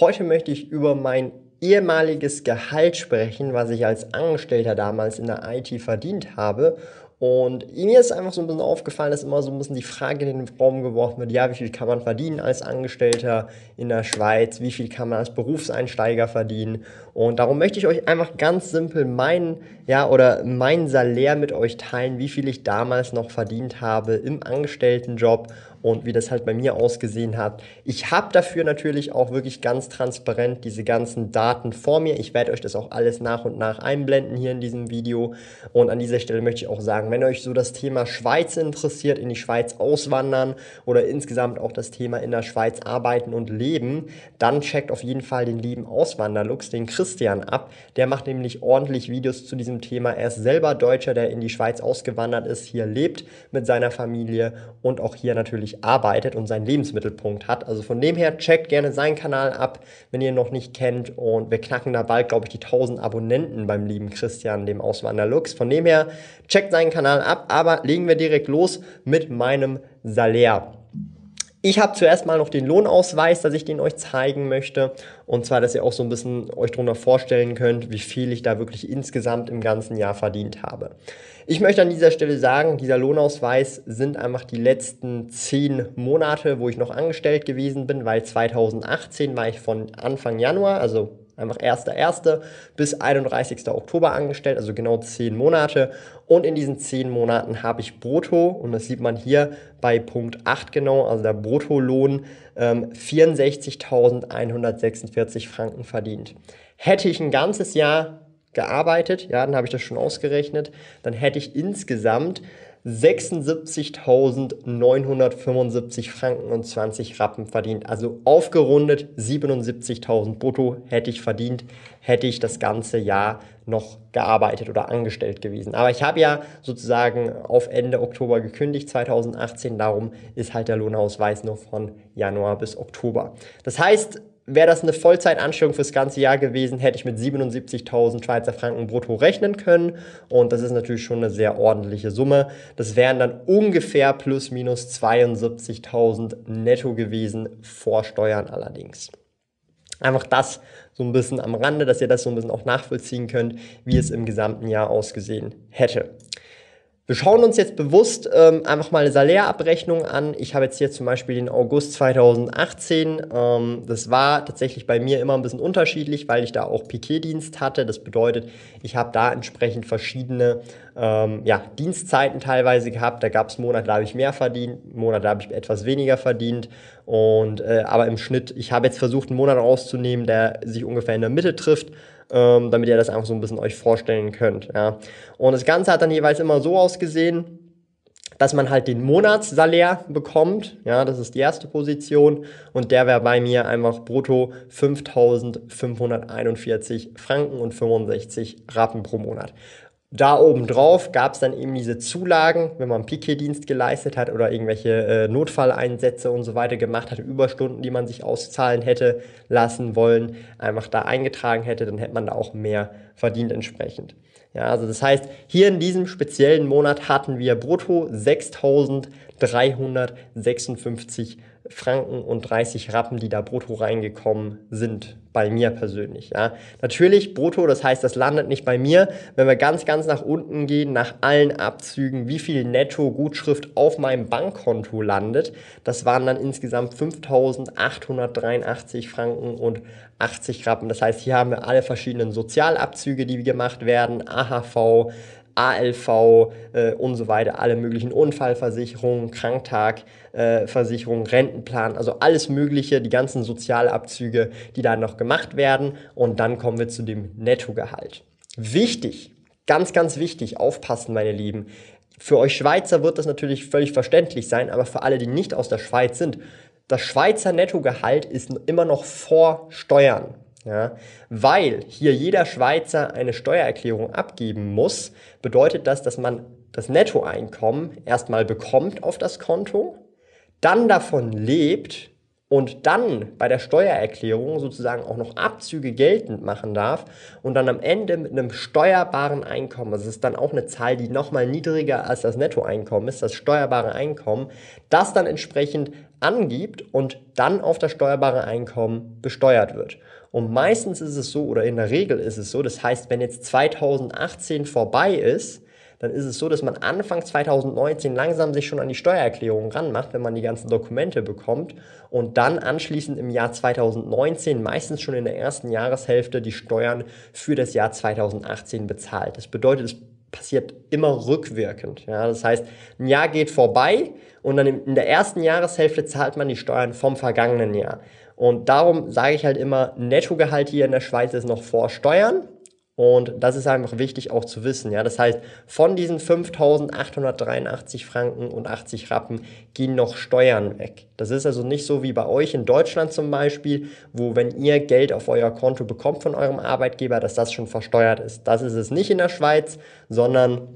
Heute möchte ich über mein ehemaliges Gehalt sprechen, was ich als Angestellter damals in der IT verdient habe. Und mir ist einfach so ein bisschen aufgefallen, dass immer so ein bisschen die Frage in den Raum geworfen wird, ja, wie viel kann man verdienen als Angestellter in der Schweiz, wie viel kann man als Berufseinsteiger verdienen. Und darum möchte ich euch einfach ganz simpel meinen, ja, oder mein Salär mit euch teilen, wie viel ich damals noch verdient habe im Angestelltenjob und wie das halt bei mir ausgesehen hat. Ich habe dafür natürlich auch wirklich ganz transparent diese ganzen Daten vor mir. Ich werde euch das auch alles nach und nach einblenden hier in diesem Video. Und an dieser Stelle möchte ich auch sagen, wenn euch so das Thema Schweiz interessiert, in die Schweiz auswandern oder insgesamt auch das Thema in der Schweiz arbeiten und leben, dann checkt auf jeden Fall den lieben Auswanderlux, den Christian, ab. Der macht nämlich ordentlich Videos zu diesem Thema. Er ist selber Deutscher, der in die Schweiz ausgewandert ist, hier lebt mit seiner Familie und auch hier natürlich wirklich arbeitet und seinen Lebensmittelpunkt hat. Also von dem her checkt gerne seinen Kanal ab, wenn ihr ihn noch nicht kennt. Und wir knacken da bald, glaube ich, die 1000 Abonnenten beim lieben Christian, dem Auswanderlux. Von dem her checkt seinen Kanal ab. Aber legen wir direkt los mit meinem Salär. Ich habe zuerst mal noch den Lohnausweis, dass ich den euch zeigen möchte. Und zwar, dass ihr auch so ein bisschen euch darunter vorstellen könnt, wie viel ich da wirklich insgesamt im ganzen Jahr verdient habe. Ich möchte an dieser Stelle sagen, dieser Lohnausweis sind einfach die letzten zehn Monate, wo ich noch angestellt gewesen bin, weil 2018 war ich von Anfang Januar, also einfach 1.1. bis 31. Oktober angestellt, also genau 10 Monate. Und in diesen 10 Monaten habe ich brutto, und das sieht man hier bei Punkt 8 genau, also der Bruttolohn, ähm, 64.146 Franken verdient. Hätte ich ein ganzes Jahr gearbeitet, ja, dann habe ich das schon ausgerechnet, dann hätte ich insgesamt 76.975 Franken und 20 Rappen verdient. Also aufgerundet 77.000 brutto hätte ich verdient, hätte ich das ganze Jahr noch gearbeitet oder angestellt gewesen. Aber ich habe ja sozusagen auf Ende Oktober gekündigt 2018, darum ist halt der Lohnausweis nur von Januar bis Oktober. Das heißt, Wäre das eine Vollzeitanstellung fürs ganze Jahr gewesen, hätte ich mit 77.000 Schweizer Franken brutto rechnen können. Und das ist natürlich schon eine sehr ordentliche Summe. Das wären dann ungefähr plus minus 72.000 netto gewesen, vor Steuern allerdings. Einfach das so ein bisschen am Rande, dass ihr das so ein bisschen auch nachvollziehen könnt, wie es im gesamten Jahr ausgesehen hätte. Wir schauen uns jetzt bewusst ähm, einfach mal eine Salärabrechnung an. Ich habe jetzt hier zum Beispiel den August 2018. Ähm, das war tatsächlich bei mir immer ein bisschen unterschiedlich, weil ich da auch Piketdienst hatte. Das bedeutet, ich habe da entsprechend verschiedene ähm, ja, Dienstzeiten teilweise gehabt. Da gab es Monate, da habe ich mehr verdient, Monate, da habe ich etwas weniger verdient. Und äh, aber im Schnitt, ich habe jetzt versucht, einen Monat rauszunehmen, der sich ungefähr in der Mitte trifft ähm, damit ihr das einfach so ein bisschen euch vorstellen könnt. Ja. Und das Ganze hat dann jeweils immer so ausgesehen, dass man halt den Monatssalär bekommt. Ja, das ist die erste Position. Und der wäre bei mir einfach brutto 5.541 Franken und 65 Rappen pro Monat. Da obendrauf gab es dann eben diese Zulagen, wenn man Piquet-Dienst geleistet hat oder irgendwelche äh, Notfalleinsätze und so weiter gemacht hat, Überstunden, die man sich auszahlen hätte lassen wollen, einfach da eingetragen hätte, dann hätte man da auch mehr verdient entsprechend. Ja, also das heißt, hier in diesem speziellen Monat hatten wir brutto 6.356 Franken und 30 Rappen, die da brutto reingekommen sind, bei mir persönlich. Ja. Natürlich brutto, das heißt, das landet nicht bei mir. Wenn wir ganz, ganz nach unten gehen, nach allen Abzügen, wie viel Netto-Gutschrift auf meinem Bankkonto landet, das waren dann insgesamt 5.883 Franken und 80 Rappen. Das heißt, hier haben wir alle verschiedenen Sozialabzüge, die gemacht werden, AHV, ALV äh, und so weiter, alle möglichen Unfallversicherungen, Kranktagversicherungen, äh, Rentenplan, also alles Mögliche, die ganzen Sozialabzüge, die da noch gemacht werden. Und dann kommen wir zu dem Nettogehalt. Wichtig, ganz, ganz wichtig, aufpassen, meine Lieben. Für euch Schweizer wird das natürlich völlig verständlich sein, aber für alle, die nicht aus der Schweiz sind, das Schweizer Nettogehalt ist immer noch vor Steuern. Ja, weil hier jeder Schweizer eine Steuererklärung abgeben muss, bedeutet das, dass man das Nettoeinkommen erstmal bekommt auf das Konto, dann davon lebt und dann bei der Steuererklärung sozusagen auch noch Abzüge geltend machen darf und dann am Ende mit einem steuerbaren Einkommen, das ist dann auch eine Zahl, die nochmal niedriger als das Nettoeinkommen ist, das steuerbare Einkommen, das dann entsprechend angibt und dann auf das steuerbare Einkommen besteuert wird. Und meistens ist es so, oder in der Regel ist es so, das heißt, wenn jetzt 2018 vorbei ist, dann ist es so, dass man Anfang 2019 langsam sich schon an die Steuererklärung ranmacht, wenn man die ganzen Dokumente bekommt und dann anschließend im Jahr 2019, meistens schon in der ersten Jahreshälfte, die Steuern für das Jahr 2018 bezahlt. Das bedeutet, es passiert immer rückwirkend. Ja, das heißt, ein Jahr geht vorbei und dann in der ersten Jahreshälfte zahlt man die Steuern vom vergangenen Jahr. Und darum sage ich halt immer, Nettogehalt hier in der Schweiz ist noch vor Steuern. Und das ist einfach wichtig auch zu wissen. Ja? Das heißt, von diesen 5.883 Franken und 80 Rappen gehen noch Steuern weg. Das ist also nicht so wie bei euch in Deutschland zum Beispiel, wo wenn ihr Geld auf euer Konto bekommt von eurem Arbeitgeber, dass das schon versteuert ist. Das ist es nicht in der Schweiz, sondern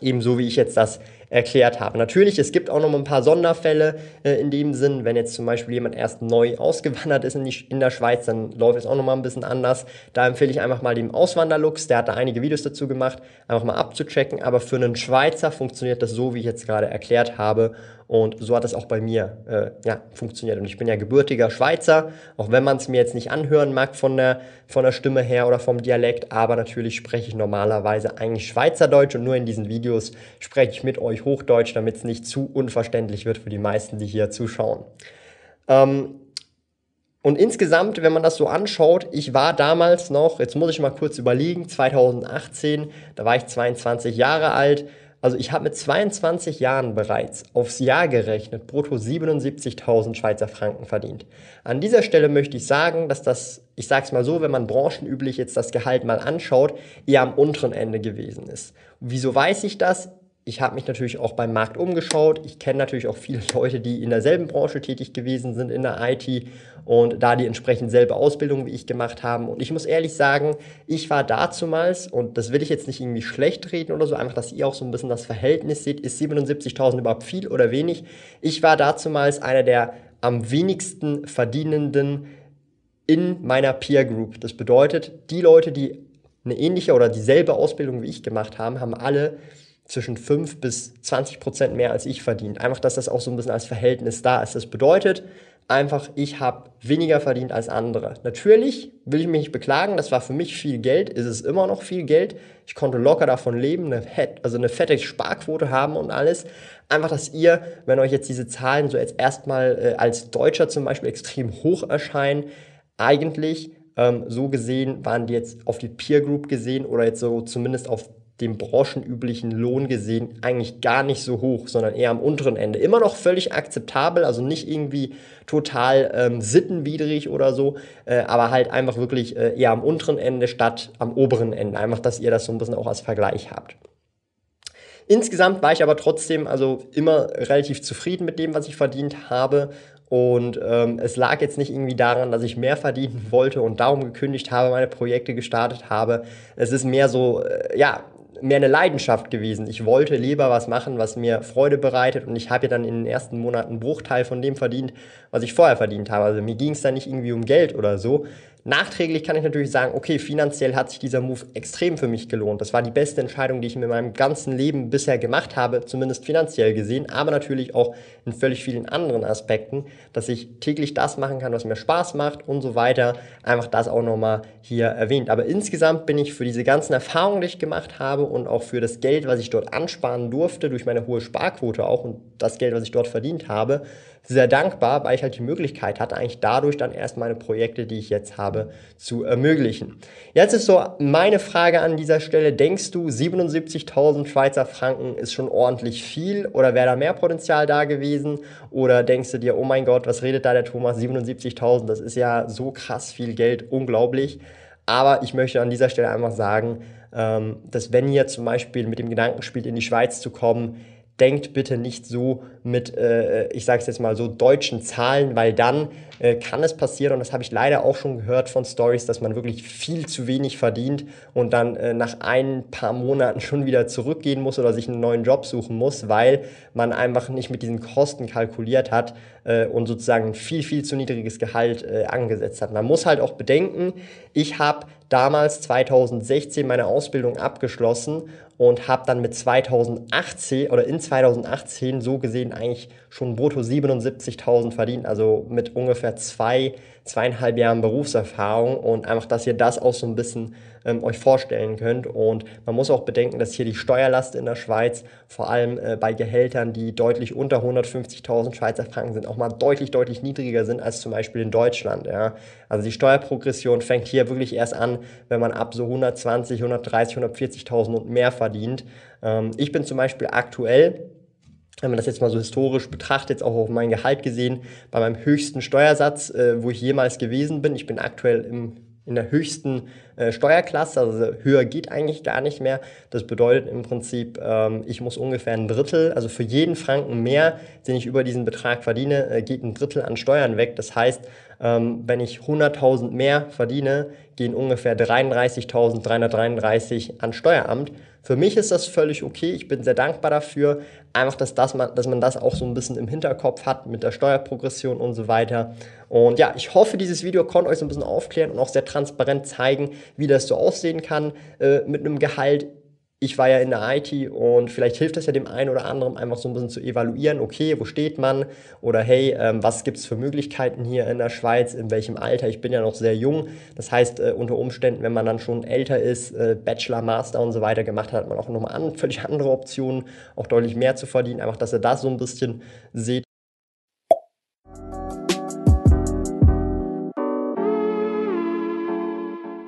ebenso wie ich jetzt das erklärt habe. Natürlich, es gibt auch noch ein paar Sonderfälle äh, in dem Sinn, wenn jetzt zum Beispiel jemand erst neu ausgewandert ist in, die, in der Schweiz, dann läuft es auch noch mal ein bisschen anders. Da empfehle ich einfach mal dem Auswanderlux, der hat da einige Videos dazu gemacht, einfach mal abzuchecken. Aber für einen Schweizer funktioniert das so, wie ich jetzt gerade erklärt habe. Und so hat es auch bei mir äh, ja, funktioniert. Und ich bin ja gebürtiger Schweizer, auch wenn man es mir jetzt nicht anhören mag von der, von der Stimme her oder vom Dialekt. Aber natürlich spreche ich normalerweise eigentlich Schweizerdeutsch und nur in diesen Videos spreche ich mit euch Hochdeutsch, damit es nicht zu unverständlich wird für die meisten, die hier zuschauen. Ähm, und insgesamt, wenn man das so anschaut, ich war damals noch, jetzt muss ich mal kurz überlegen, 2018, da war ich 22 Jahre alt, also ich habe mit 22 Jahren bereits aufs Jahr gerechnet brutto 77.000 Schweizer Franken verdient. An dieser Stelle möchte ich sagen, dass das, ich sage es mal so, wenn man branchenüblich jetzt das Gehalt mal anschaut, eher am unteren Ende gewesen ist. Wieso weiß ich das? ich habe mich natürlich auch beim Markt umgeschaut. Ich kenne natürlich auch viele Leute, die in derselben Branche tätig gewesen sind, in der IT und da die entsprechend selbe Ausbildung wie ich gemacht haben. Und ich muss ehrlich sagen, ich war dazumals, und das will ich jetzt nicht irgendwie schlecht reden oder so, einfach, dass ihr auch so ein bisschen das Verhältnis seht, ist 77.000 überhaupt viel oder wenig? Ich war dazumals einer der am wenigsten verdienenden in meiner Peer Group. Das bedeutet, die Leute, die eine ähnliche oder dieselbe Ausbildung wie ich gemacht haben, haben alle zwischen 5 bis 20 Prozent mehr als ich verdient. Einfach, dass das auch so ein bisschen als Verhältnis da ist. Das bedeutet einfach, ich habe weniger verdient als andere. Natürlich will ich mich nicht beklagen, das war für mich viel Geld, ist es immer noch viel Geld. Ich konnte locker davon leben, eine, also eine fette Sparquote haben und alles. Einfach, dass ihr, wenn euch jetzt diese Zahlen so jetzt erstmal äh, als Deutscher zum Beispiel extrem hoch erscheinen, eigentlich ähm, so gesehen waren die jetzt auf die Peer Group gesehen oder jetzt so zumindest auf dem branchenüblichen Lohn gesehen eigentlich gar nicht so hoch, sondern eher am unteren Ende. Immer noch völlig akzeptabel, also nicht irgendwie total ähm, sittenwidrig oder so, äh, aber halt einfach wirklich äh, eher am unteren Ende statt am oberen Ende. Einfach, dass ihr das so ein bisschen auch als Vergleich habt. Insgesamt war ich aber trotzdem also immer relativ zufrieden mit dem, was ich verdient habe. Und ähm, es lag jetzt nicht irgendwie daran, dass ich mehr verdienen wollte und darum gekündigt habe, meine Projekte gestartet habe. Es ist mehr so, äh, ja, mehr eine Leidenschaft gewesen. Ich wollte lieber was machen, was mir Freude bereitet und ich habe ja dann in den ersten Monaten einen Bruchteil von dem verdient, was ich vorher verdient habe. Also mir ging es da nicht irgendwie um Geld oder so, Nachträglich kann ich natürlich sagen, okay, finanziell hat sich dieser Move extrem für mich gelohnt. Das war die beste Entscheidung, die ich in meinem ganzen Leben bisher gemacht habe, zumindest finanziell gesehen, aber natürlich auch in völlig vielen anderen Aspekten, dass ich täglich das machen kann, was mir Spaß macht und so weiter. Einfach das auch nochmal hier erwähnt. Aber insgesamt bin ich für diese ganzen Erfahrungen, die ich gemacht habe und auch für das Geld, was ich dort ansparen durfte, durch meine hohe Sparquote auch und das Geld, was ich dort verdient habe, sehr dankbar, weil ich halt die Möglichkeit hatte, eigentlich dadurch dann erst meine Projekte, die ich jetzt habe, zu ermöglichen. Jetzt ist so meine Frage an dieser Stelle, denkst du, 77.000 Schweizer Franken ist schon ordentlich viel oder wäre da mehr Potenzial da gewesen? Oder denkst du dir, oh mein Gott, was redet da der Thomas, 77.000, das ist ja so krass viel Geld, unglaublich. Aber ich möchte an dieser Stelle einfach sagen, ähm, dass wenn ihr zum Beispiel mit dem Gedanken spielt, in die Schweiz zu kommen, denkt bitte nicht so mit, äh, ich sage es jetzt mal so, deutschen Zahlen, weil dann äh, kann es passieren, und das habe ich leider auch schon gehört von Stories, dass man wirklich viel zu wenig verdient und dann äh, nach ein paar Monaten schon wieder zurückgehen muss oder sich einen neuen Job suchen muss, weil man einfach nicht mit diesen Kosten kalkuliert hat äh, und sozusagen ein viel, viel zu niedriges Gehalt äh, angesetzt hat. Man muss halt auch bedenken, ich habe damals 2016 meine Ausbildung abgeschlossen und habe dann mit 2018 oder in 2018 so gesehen eigentlich schon brutto 77.000 verdient, also mit ungefähr zwei, zweieinhalb Jahren Berufserfahrung und einfach, dass ihr das auch so ein bisschen ähm, euch vorstellen könnt. Und man muss auch bedenken, dass hier die Steuerlast in der Schweiz, vor allem äh, bei Gehältern, die deutlich unter 150.000 Schweizer Franken sind, auch mal deutlich, deutlich niedriger sind als zum Beispiel in Deutschland. Ja. Also die Steuerprogression fängt hier wirklich erst an, wenn man ab so 120, 130, 140.000 und mehr verdient. Ähm, ich bin zum Beispiel aktuell wenn man das jetzt mal so historisch betrachtet, jetzt auch auf mein Gehalt gesehen, bei meinem höchsten Steuersatz, äh, wo ich jemals gewesen bin. Ich bin aktuell im in der höchsten äh, Steuerklasse, also höher geht eigentlich gar nicht mehr. Das bedeutet im Prinzip, ähm, ich muss ungefähr ein Drittel, also für jeden Franken mehr, den ich über diesen Betrag verdiene, äh, geht ein Drittel an Steuern weg. Das heißt, ähm, wenn ich 100.000 mehr verdiene, gehen ungefähr 33.333 an Steueramt. Für mich ist das völlig okay. Ich bin sehr dankbar dafür. Einfach, dass, das man, dass man das auch so ein bisschen im Hinterkopf hat mit der Steuerprogression und so weiter. Und ja, ich hoffe, dieses Video konnte euch so ein bisschen aufklären und auch sehr transparent zeigen, wie das so aussehen kann äh, mit einem Gehalt. Ich war ja in der IT und vielleicht hilft es ja dem einen oder anderen einfach so ein bisschen zu evaluieren, okay, wo steht man? Oder hey, ähm, was gibt es für Möglichkeiten hier in der Schweiz, in welchem Alter, ich bin ja noch sehr jung, das heißt äh, unter Umständen, wenn man dann schon älter ist, äh, Bachelor, Master und so weiter gemacht hat, hat man auch nochmal an, völlig andere Optionen, auch deutlich mehr zu verdienen, einfach, dass ihr das so ein bisschen seht.